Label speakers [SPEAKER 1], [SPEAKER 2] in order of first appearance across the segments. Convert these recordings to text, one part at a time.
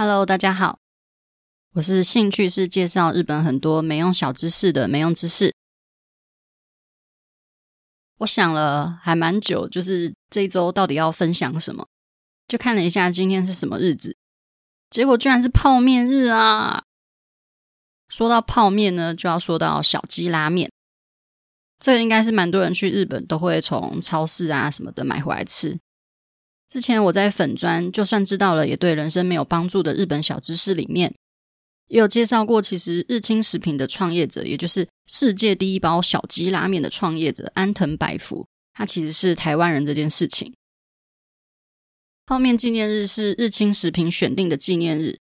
[SPEAKER 1] Hello，大家好，我是兴趣是介绍日本很多没用小知识的没用知识。我想了还蛮久，就是这一周到底要分享什么，就看了一下今天是什么日子，结果居然是泡面日啊！说到泡面呢，就要说到小鸡拉面，这个应该是蛮多人去日本都会从超市啊什么的买回来吃。之前我在粉专，就算知道了也对人生没有帮助的日本小知识里面，也有介绍过。其实日清食品的创业者，也就是世界第一包小鸡拉面的创业者安藤百福，他其实是台湾人这件事情。泡面纪念日是日清食品选定的纪念日，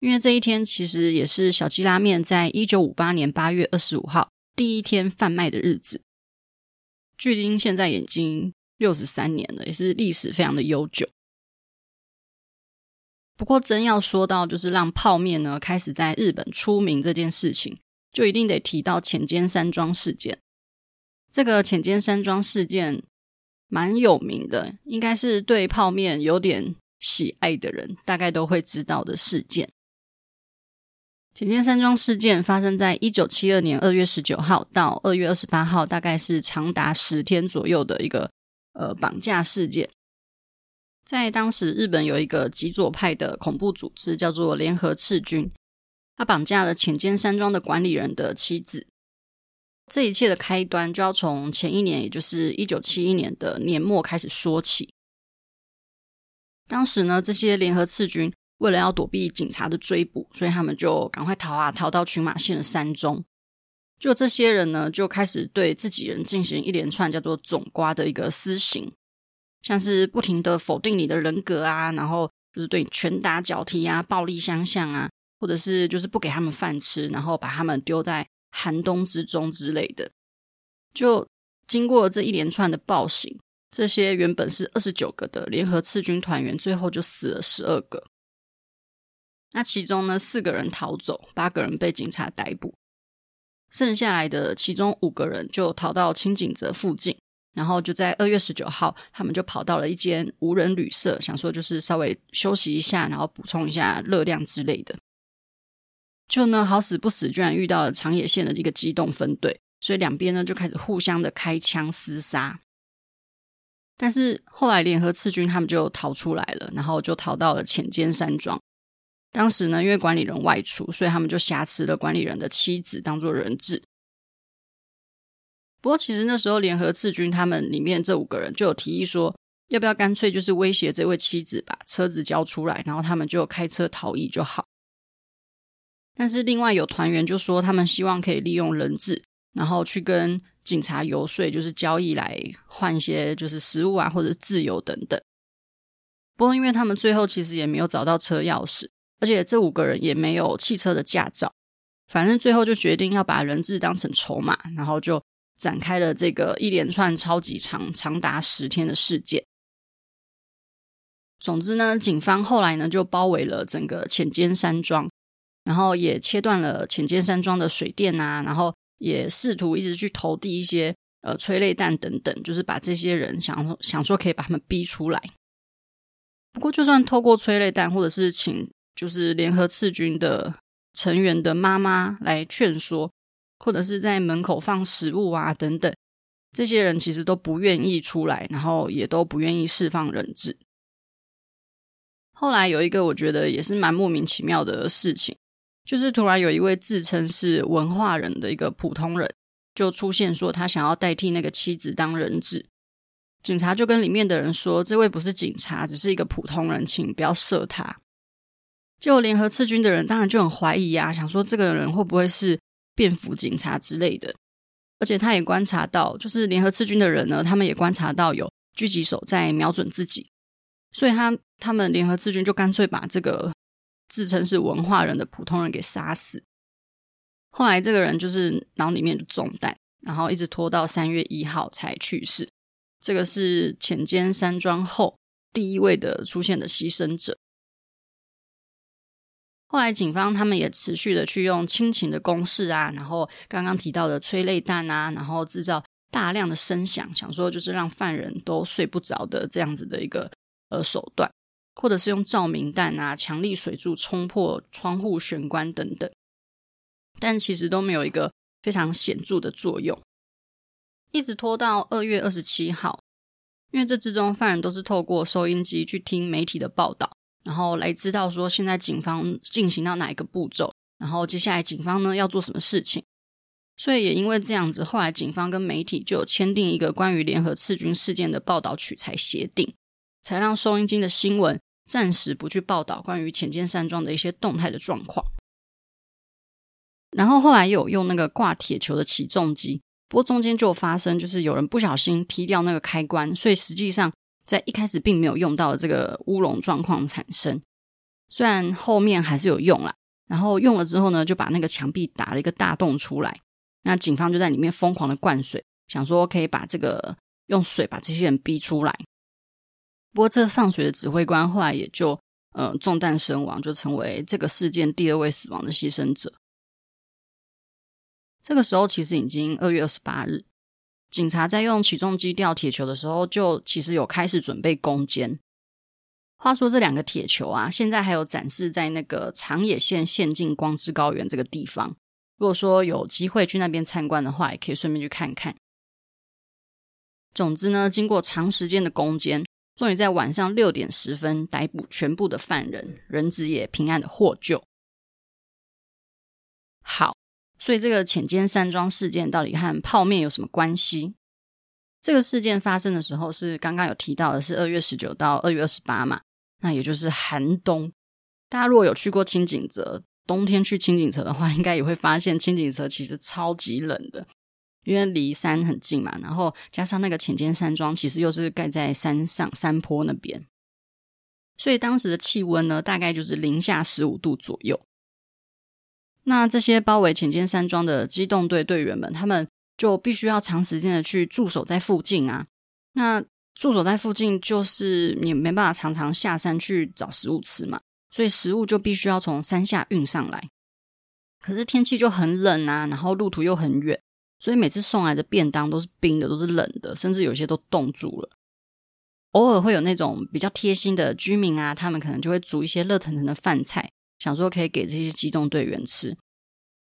[SPEAKER 1] 因为这一天其实也是小鸡拉面在一九五八年八月二十五号第一天贩卖的日子，距今现在已经。六十三年了，也是历史非常的悠久。不过，真要说到就是让泡面呢开始在日本出名这件事情，就一定得提到浅间山庄事件。这个浅间山庄事件蛮有名的，应该是对泡面有点喜爱的人大概都会知道的事件。浅间山庄事件发生在一九七二年二月十九号到二月二十八号，大概是长达十天左右的一个。呃，绑架事件，在当时日本有一个极左派的恐怖组织，叫做联合赤军，他绑架了浅间山庄的管理人的妻子。这一切的开端就要从前一年，也就是一九七一年的年末开始说起。当时呢，这些联合赤军为了要躲避警察的追捕，所以他们就赶快逃啊，逃到群马县的山中。就这些人呢，就开始对自己人进行一连串叫做“总瓜”的一个私刑，像是不停的否定你的人格啊，然后就是对你拳打脚踢啊、暴力相向啊，或者是就是不给他们饭吃，然后把他们丢在寒冬之中之类的。就经过这一连串的暴行，这些原本是二十九个的联合赤军团员，最后就死了十二个。那其中呢，四个人逃走，八个人被警察逮捕。剩下来的其中五个人就逃到轻井泽附近，然后就在二月十九号，他们就跑到了一间无人旅社，想说就是稍微休息一下，然后补充一下热量之类的。就呢，好死不死，居然遇到了长野县的一个机动分队，所以两边呢就开始互相的开枪厮杀。但是后来联合赤军他们就逃出来了，然后就逃到了浅间山庄。当时呢，因为管理人外出，所以他们就挟持了管理人的妻子当做人质。不过，其实那时候联合赤军他们里面这五个人就有提议说，要不要干脆就是威胁这位妻子把车子交出来，然后他们就开车逃逸就好。但是另外有团员就说，他们希望可以利用人质，然后去跟警察游说，就是交易来换一些就是食物啊或者自由等等。不过，因为他们最后其实也没有找到车钥匙。而且这五个人也没有汽车的驾照，反正最后就决定要把人质当成筹码，然后就展开了这个一连串超级长、长达十天的事件。总之呢，警方后来呢就包围了整个浅间山庄，然后也切断了浅间山庄的水电啊，然后也试图一直去投递一些呃催泪弹等等，就是把这些人想想说可以把他们逼出来。不过，就算透过催泪弹，或者是请。就是联合赤军的成员的妈妈来劝说，或者是在门口放食物啊等等，这些人其实都不愿意出来，然后也都不愿意释放人质。后来有一个我觉得也是蛮莫名其妙的事情，就是突然有一位自称是文化人的一个普通人，就出现说他想要代替那个妻子当人质，警察就跟里面的人说，这位不是警察，只是一个普通人，请不要射他。就联合赤军的人当然就很怀疑啊，想说这个人会不会是便服警察之类的。而且他也观察到，就是联合赤军的人呢，他们也观察到有狙击手在瞄准自己，所以他他们联合赤军就干脆把这个自称是文化人的普通人给杀死。后来这个人就是脑里面就中弹，然后一直拖到三月一号才去世。这个是浅间山庄后第一位的出现的牺牲者。后来，警方他们也持续的去用亲情的攻势啊，然后刚刚提到的催泪弹啊，然后制造大量的声响，想说就是让犯人都睡不着的这样子的一个呃手段，或者是用照明弹啊、强力水柱冲破窗户玄关等等，但其实都没有一个非常显著的作用。一直拖到二月二十七号，因为这之中犯人都是透过收音机去听媒体的报道，然后来知道说现在警方进行到哪一个步骤，然后接下来警方呢要做什么事情。所以也因为这样子，后来警方跟媒体就有签订一个关于联合刺军事件的报道取材协定，才让收音机的新闻暂时不去报道关于浅见山庄的一些动态的状况。然后后来有用那个挂铁球的起重机，不过中间就发生就是有人不小心踢掉那个开关，所以实际上在一开始并没有用到的这个乌龙状况产生。虽然后面还是有用啦，然后用了之后呢，就把那个墙壁打了一个大洞出来。那警方就在里面疯狂的灌水，想说可以把这个用水把这些人逼出来。不过，这放水的指挥官后来也就呃中弹身亡，就成为这个事件第二位死亡的牺牲者。这个时候其实已经二月二十八日，警察在用起重机吊铁球的时候，就其实有开始准备攻坚。话说这两个铁球啊，现在还有展示在那个长野县县境光之高原这个地方。如果说有机会去那边参观的话，也可以顺便去看看。总之呢，经过长时间的攻坚，终于在晚上六点十分逮捕全部的犯人，人质也平安的获救。好，所以这个浅间山庄事件到底和泡面有什么关系？这个事件发生的时候是刚刚有提到的，是二月十九到二月二十八嘛，那也就是寒冬。大家如果有去过轻井泽，冬天去轻井泽的话，应该也会发现轻井泽其实超级冷的，因为离山很近嘛，然后加上那个浅间山庄其实又是盖在山上山坡那边，所以当时的气温呢，大概就是零下十五度左右。那这些包围浅间山庄的机动队队员们，他们就必须要长时间的去驻守在附近啊。那驻守在附近，就是你没办法常常下山去找食物吃嘛。所以食物就必须要从山下运上来，可是天气就很冷啊，然后路途又很远，所以每次送来的便当都是冰的，都是冷的，甚至有些都冻住了。偶尔会有那种比较贴心的居民啊，他们可能就会煮一些热腾腾的饭菜，想说可以给这些机动队员吃。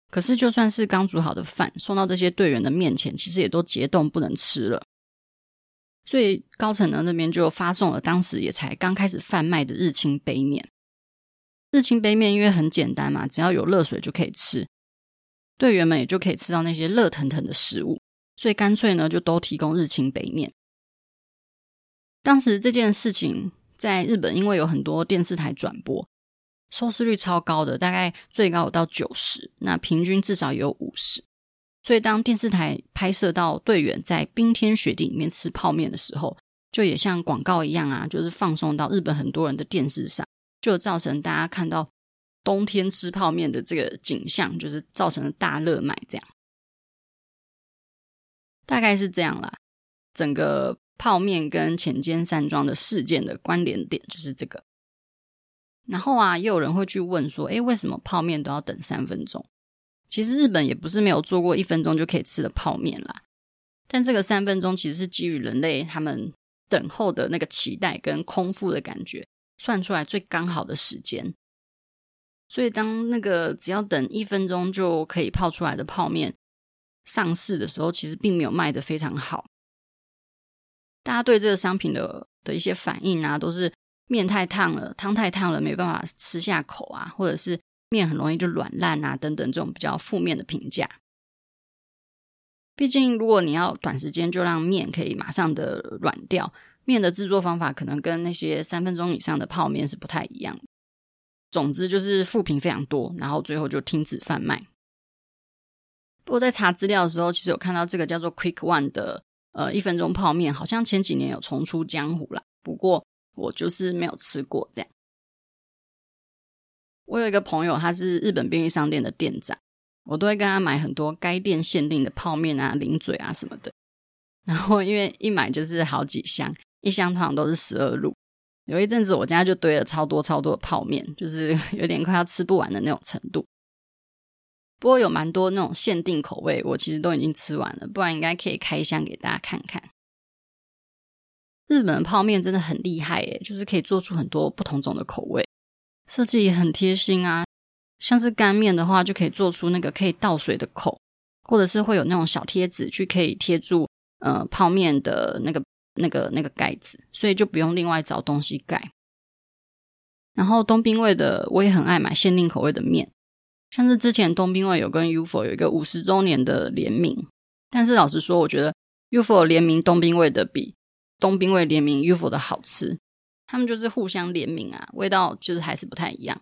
[SPEAKER 1] 可是就算是刚煮好的饭送到这些队员的面前，其实也都结冻不能吃了。所以高层呢那边就发送了当时也才刚开始贩卖的日清杯面。日清杯面因为很简单嘛，只要有热水就可以吃，队员们也就可以吃到那些热腾腾的食物，所以干脆呢就都提供日清杯面。当时这件事情在日本，因为有很多电视台转播，收视率超高的，大概最高有到九十，那平均至少也有五十。所以当电视台拍摄到队员在冰天雪地里面吃泡面的时候，就也像广告一样啊，就是放送到日本很多人的电视上。就造成大家看到冬天吃泡面的这个景象，就是造成了大热卖，这样大概是这样啦。整个泡面跟浅间山庄的事件的关联点就是这个。然后啊，也有人会去问说：“诶，为什么泡面都要等三分钟？”其实日本也不是没有做过一分钟就可以吃的泡面啦。但这个三分钟其实是基于人类他们等候的那个期待跟空腹的感觉。算出来最刚好的时间，所以当那个只要等一分钟就可以泡出来的泡面上市的时候，其实并没有卖得非常好。大家对这个商品的的一些反应啊，都是面太烫了，汤太烫了，没办法吃下口啊，或者是面很容易就软烂啊，等等这种比较负面的评价。毕竟，如果你要短时间就让面可以马上的软掉。面的制作方法可能跟那些三分钟以上的泡面是不太一样的。总之就是负评非常多，然后最后就停止贩卖。不过在查资料的时候，其实有看到这个叫做 Quick One 的呃一分钟泡面，好像前几年有重出江湖啦。不过我就是没有吃过这样。我有一个朋友，他是日本便利商店的店长，我都会跟他买很多该店限定的泡面啊、零嘴啊什么的。然后因为一买就是好几箱。一箱通常都是十二入，有一阵子我家就堆了超多超多的泡面，就是 有点快要吃不完的那种程度。不过有蛮多那种限定口味，我其实都已经吃完了，不然应该可以开箱给大家看看。日本的泡面真的很厉害耶，就是可以做出很多不同种的口味，设计也很贴心啊。像是干面的话，就可以做出那个可以倒水的口，或者是会有那种小贴纸去可以贴住呃泡面的那个那个那个盖子，所以就不用另外找东西盖。然后东兵味的我也很爱买限定口味的面，像是之前东兵卫有跟 UFO 有一个五十周年的联名，但是老实说，我觉得 UFO 联名东兵味的比东兵卫联名 UFO 的好吃，他们就是互相联名啊，味道就是还是不太一样。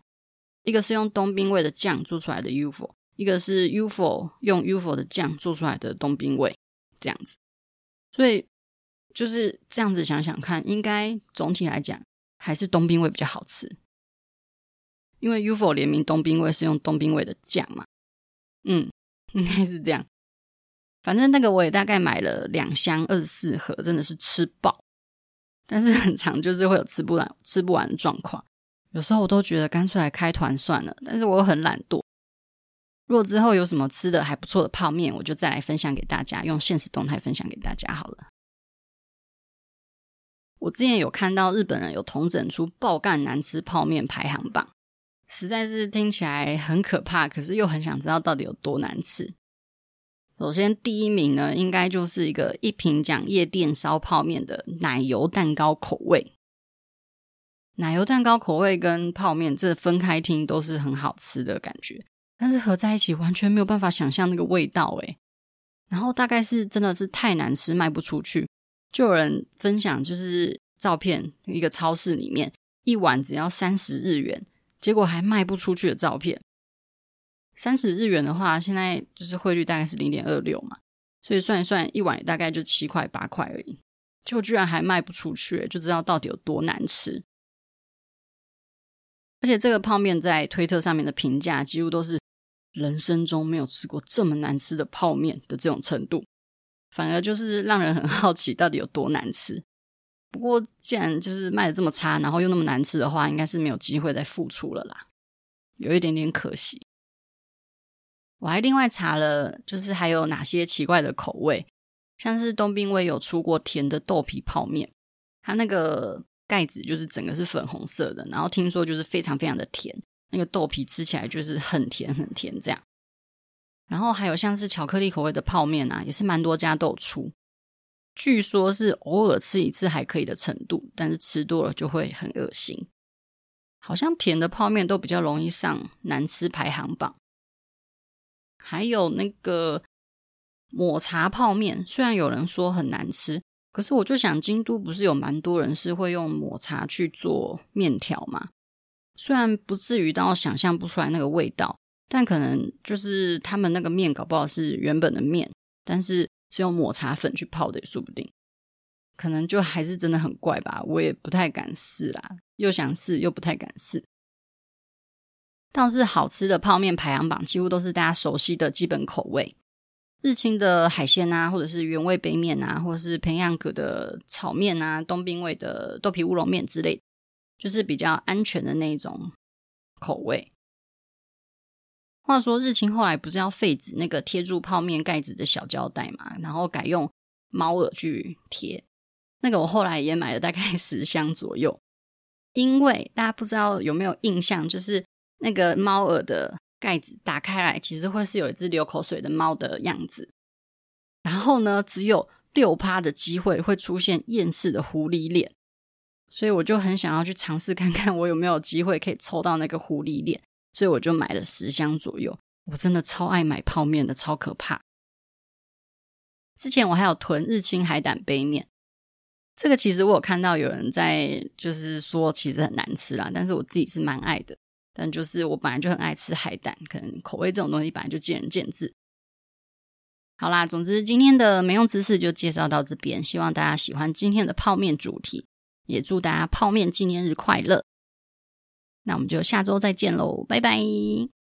[SPEAKER 1] 一个是用东兵卫的酱做出来的 UFO，一个是 UFO 用 UFO 的酱做出来的东兵卫，这样子。所以就是这样子想想看，应该总体来讲还是东兵卫比较好吃，因为 UFO 联名东兵卫是用东兵卫的酱嘛。嗯，应该是这样。反正那个我也大概买了两箱二十四盒，真的是吃爆，但是很常就是会有吃不完吃不完的状况。有时候我都觉得干脆来开团算了，但是我又很懒惰。如果之后有什么吃的还不错的泡面，我就再来分享给大家，用现实动态分享给大家好了。我之前有看到日本人有统整出爆干难吃泡面排行榜，实在是听起来很可怕，可是又很想知道到底有多难吃。首先第一名呢，应该就是一个一品讲夜店烧泡面的奶油蛋糕口味。奶油蛋糕口味跟泡面这分开听都是很好吃的感觉，但是合在一起完全没有办法想象那个味道诶。然后大概是真的是太难吃卖不出去，就有人分享就是照片，一个超市里面一碗只要三十日元，结果还卖不出去的照片。三十日元的话，现在就是汇率大概是零点二六嘛，所以算一算一碗大概就七块八块而已，就居然还卖不出去，就知道到底有多难吃。而且这个泡面在推特上面的评价几乎都是人生中没有吃过这么难吃的泡面的这种程度，反而就是让人很好奇到底有多难吃。不过既然就是卖的这么差，然后又那么难吃的话，应该是没有机会再复出了啦，有一点点可惜。我还另外查了，就是还有哪些奇怪的口味，像是东兵卫有出过甜的豆皮泡面，它那个。盖子就是整个是粉红色的，然后听说就是非常非常的甜，那个豆皮吃起来就是很甜很甜这样。然后还有像是巧克力口味的泡面啊，也是蛮多家都有出。据说是偶尔吃一次还可以的程度，但是吃多了就会很恶心。好像甜的泡面都比较容易上难吃排行榜。还有那个抹茶泡面，虽然有人说很难吃。可是我就想，京都不是有蛮多人是会用抹茶去做面条嘛？虽然不至于到想象不出来那个味道，但可能就是他们那个面搞不好是原本的面，但是是用抹茶粉去泡的也说不定。可能就还是真的很怪吧，我也不太敢试啦，又想试又不太敢试。倒是好吃的泡面排行榜几乎都是大家熟悉的基本口味。日清的海鲜啊，或者是原味杯面啊，或者是平阳阁的炒面啊，东兵味的豆皮乌龙面之类，就是比较安全的那种口味。话说日清后来不是要废止那个贴住泡面盖子的小胶带嘛，然后改用猫耳去贴。那个我后来也买了大概十箱左右，因为大家不知道有没有印象，就是那个猫耳的。盖子打开来，其实会是有一只流口水的猫的样子。然后呢，只有六趴的机会会出现厌世的狐狸脸，所以我就很想要去尝试看看，我有没有机会可以抽到那个狐狸脸。所以我就买了十箱左右。我真的超爱买泡面的，超可怕。之前我还有囤日清海胆杯面，这个其实我有看到有人在就是说其实很难吃啦，但是我自己是蛮爱的。但就是我本来就很爱吃海胆，可能口味这种东西本来就见仁见智。好啦，总之今天的没用知识就介绍到这边，希望大家喜欢今天的泡面主题，也祝大家泡面纪念日快乐。那我们就下周再见喽，拜拜。